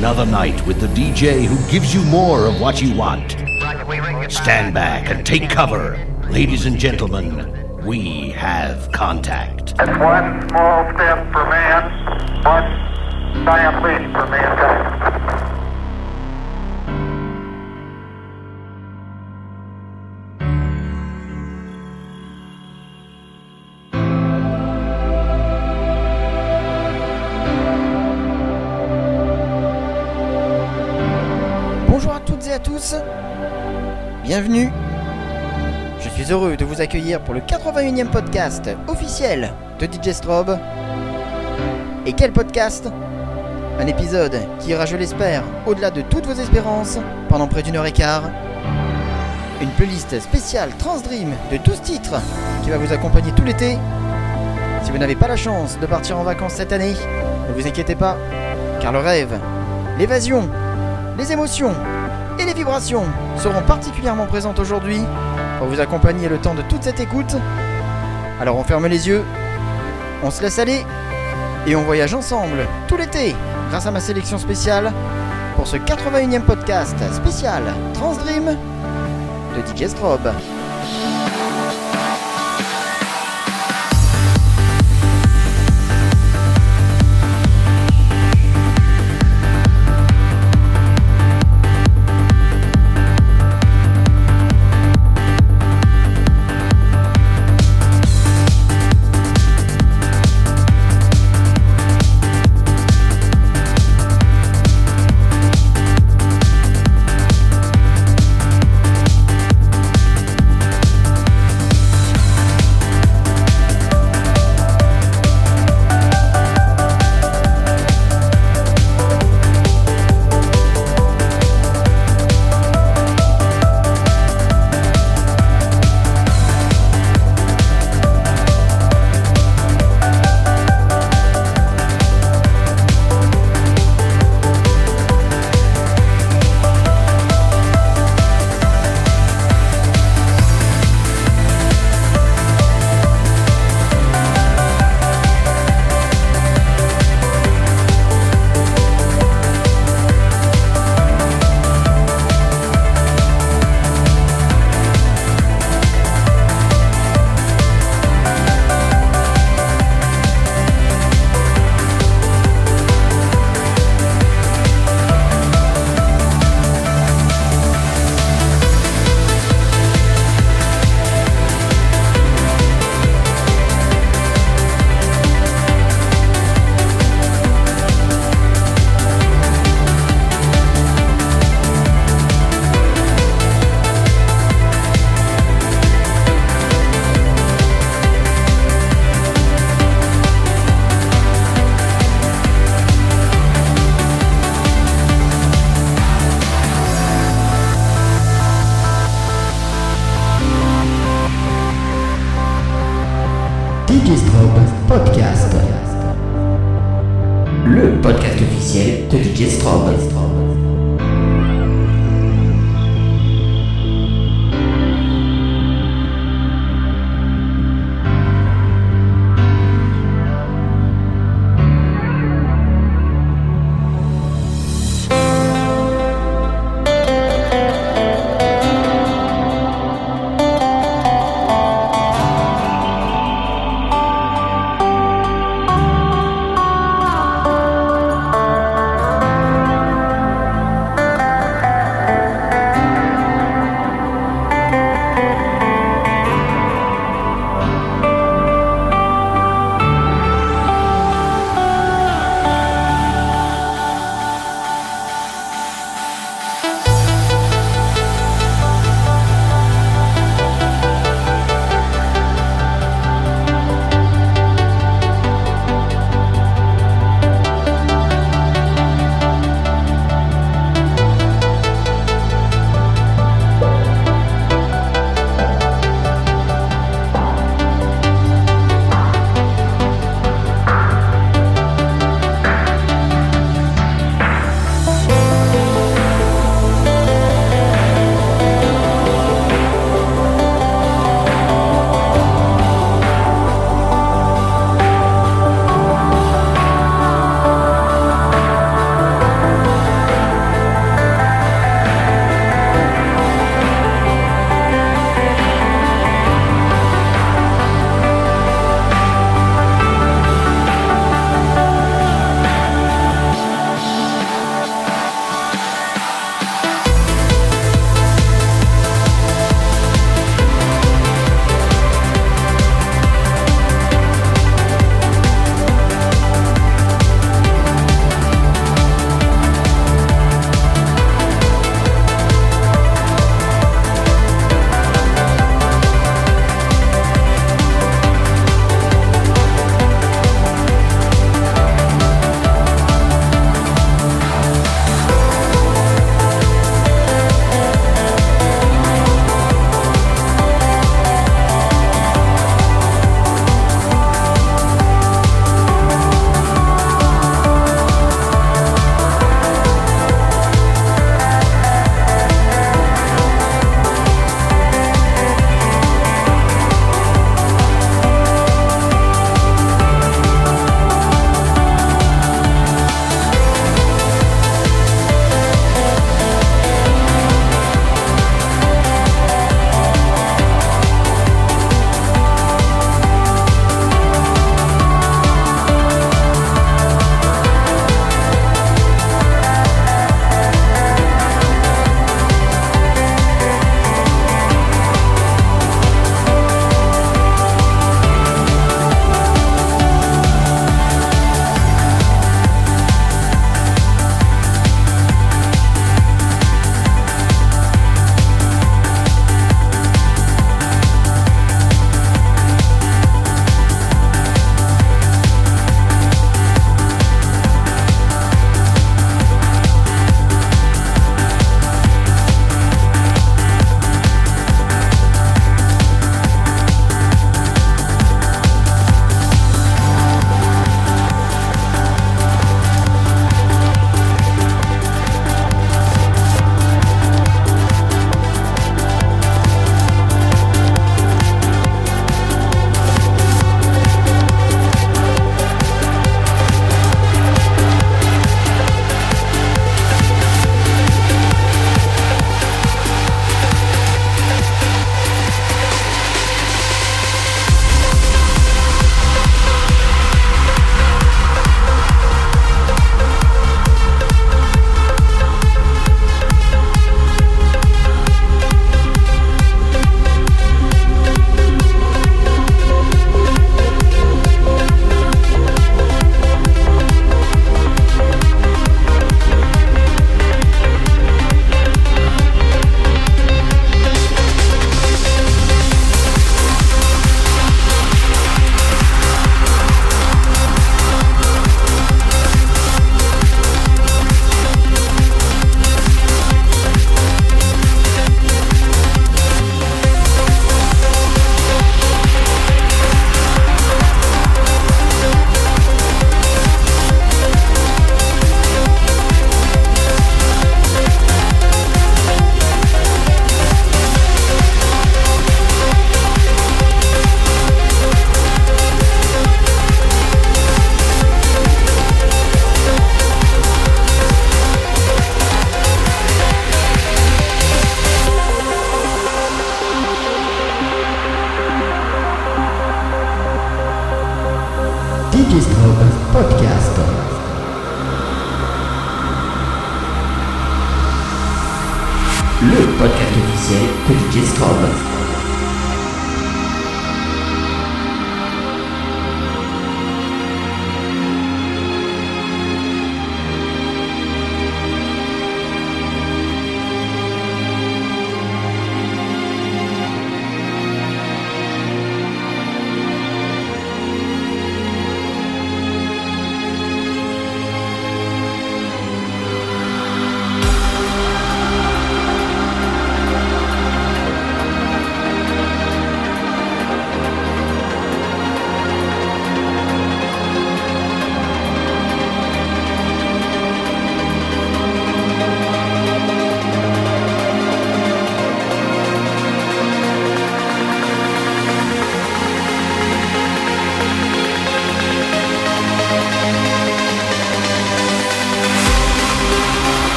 another night with the DJ who gives you more of what you want. Stand back and take cover. Ladies and gentlemen, we have contact. It's one small step for man, one giant leap for mankind. Bienvenue. Je suis heureux de vous accueillir pour le 81e podcast officiel de DJ Strobe. Et quel podcast? Un épisode qui ira, je l'espère, au-delà de toutes vos espérances pendant près d'une heure et quart. Une playlist spéciale Transdream de 12 titres qui va vous accompagner tout l'été. Si vous n'avez pas la chance de partir en vacances cette année, ne vous inquiétez pas, car le rêve, l'évasion, les émotions et les vibrations seront particulièrement présentes aujourd'hui pour vous accompagner le temps de toute cette écoute. Alors on ferme les yeux, on se laisse aller et on voyage ensemble tout l'été grâce à ma sélection spéciale pour ce 81e podcast spécial Transdream de DJ Strobe.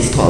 Officiel de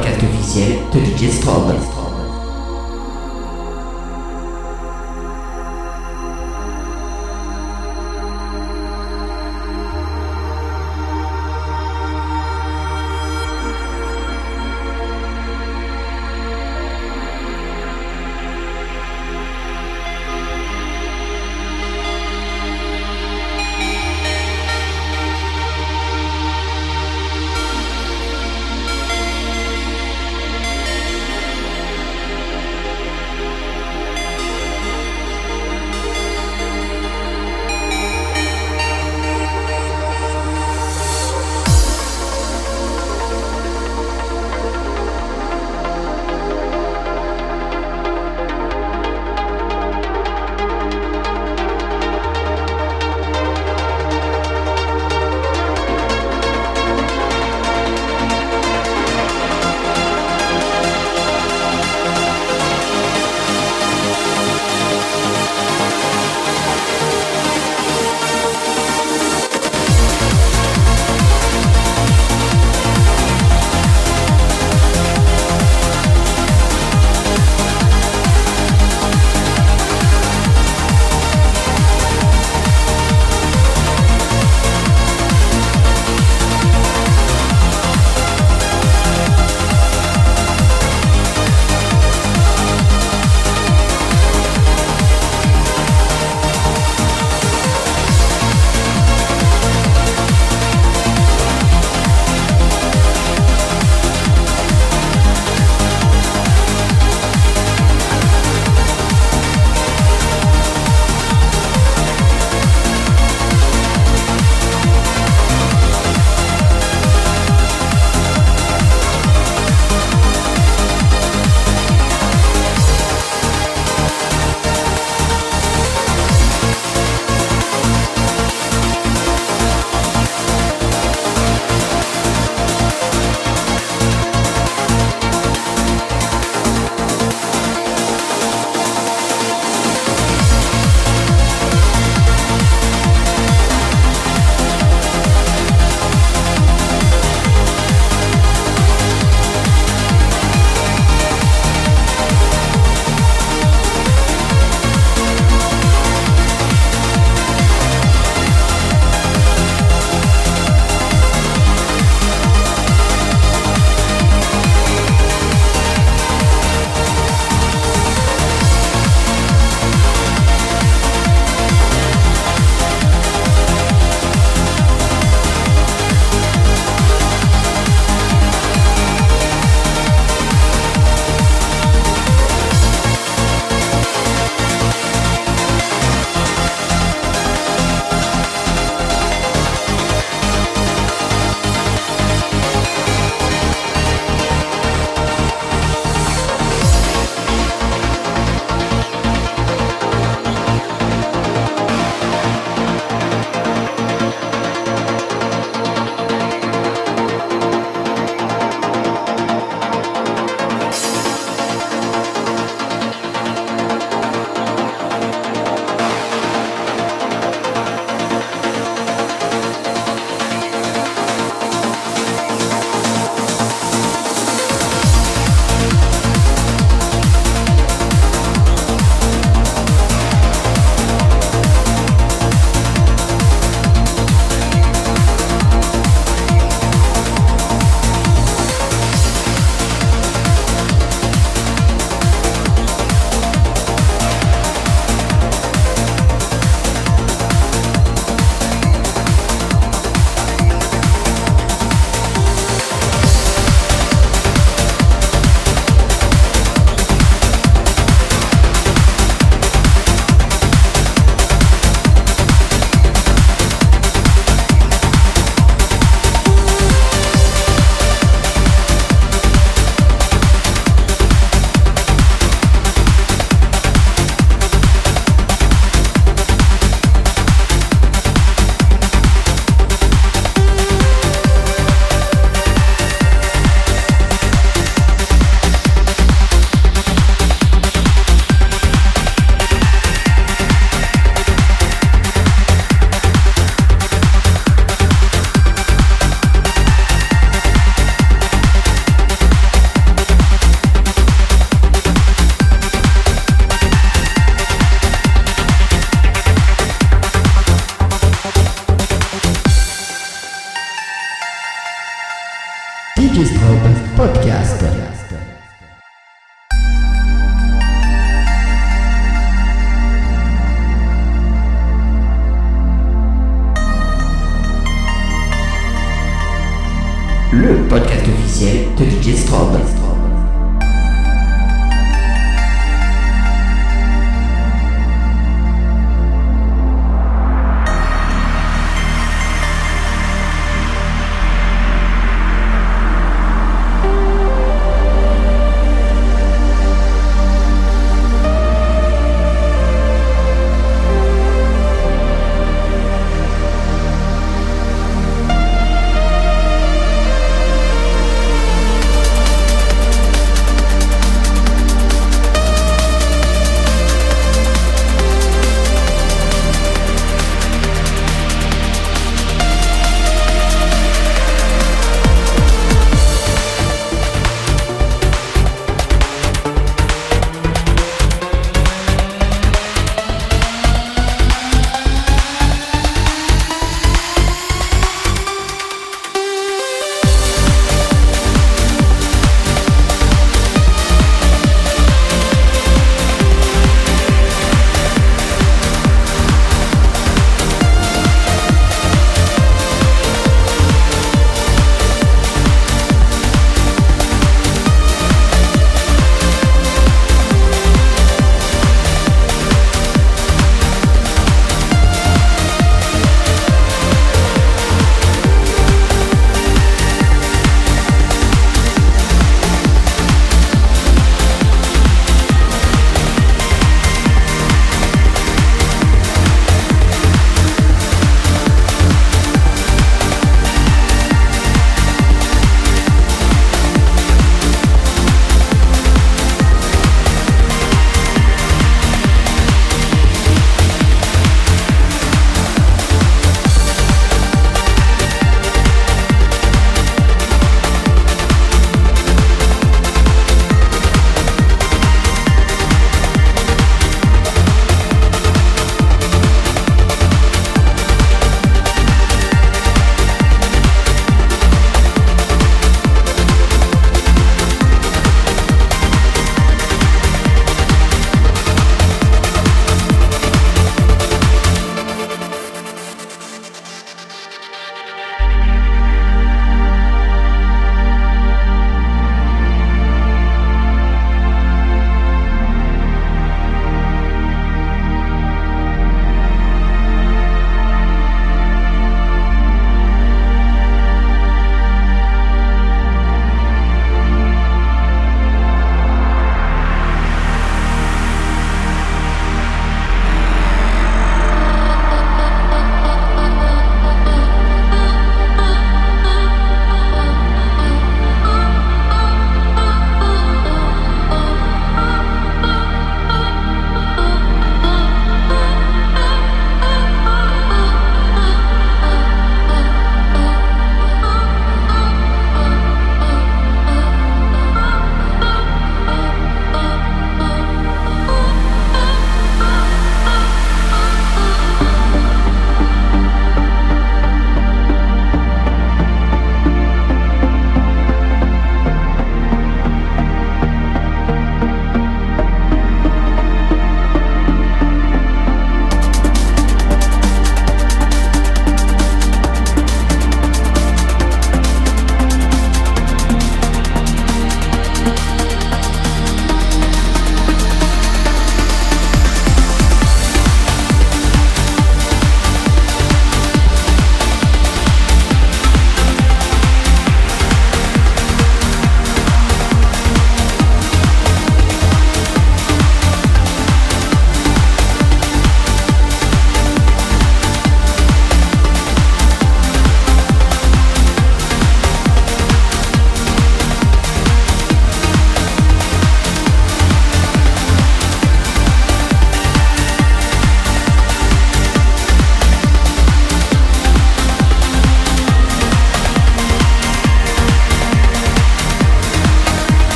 podcast officiel de DJ Strobe.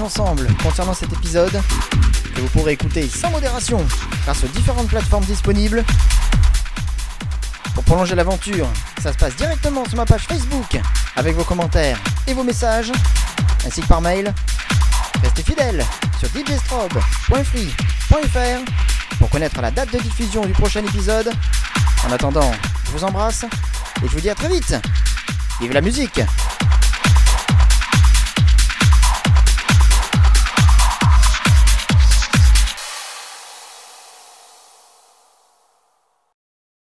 Ensemble concernant cet épisode que vous pourrez écouter sans modération grâce aux différentes plateformes disponibles. Pour prolonger l'aventure, ça se passe directement sur ma page Facebook avec vos commentaires et vos messages, ainsi que par mail. Restez fidèles sur djstrobe.free.fr pour connaître la date de diffusion du prochain épisode. En attendant, je vous embrasse et je vous dis à très vite. Vive la musique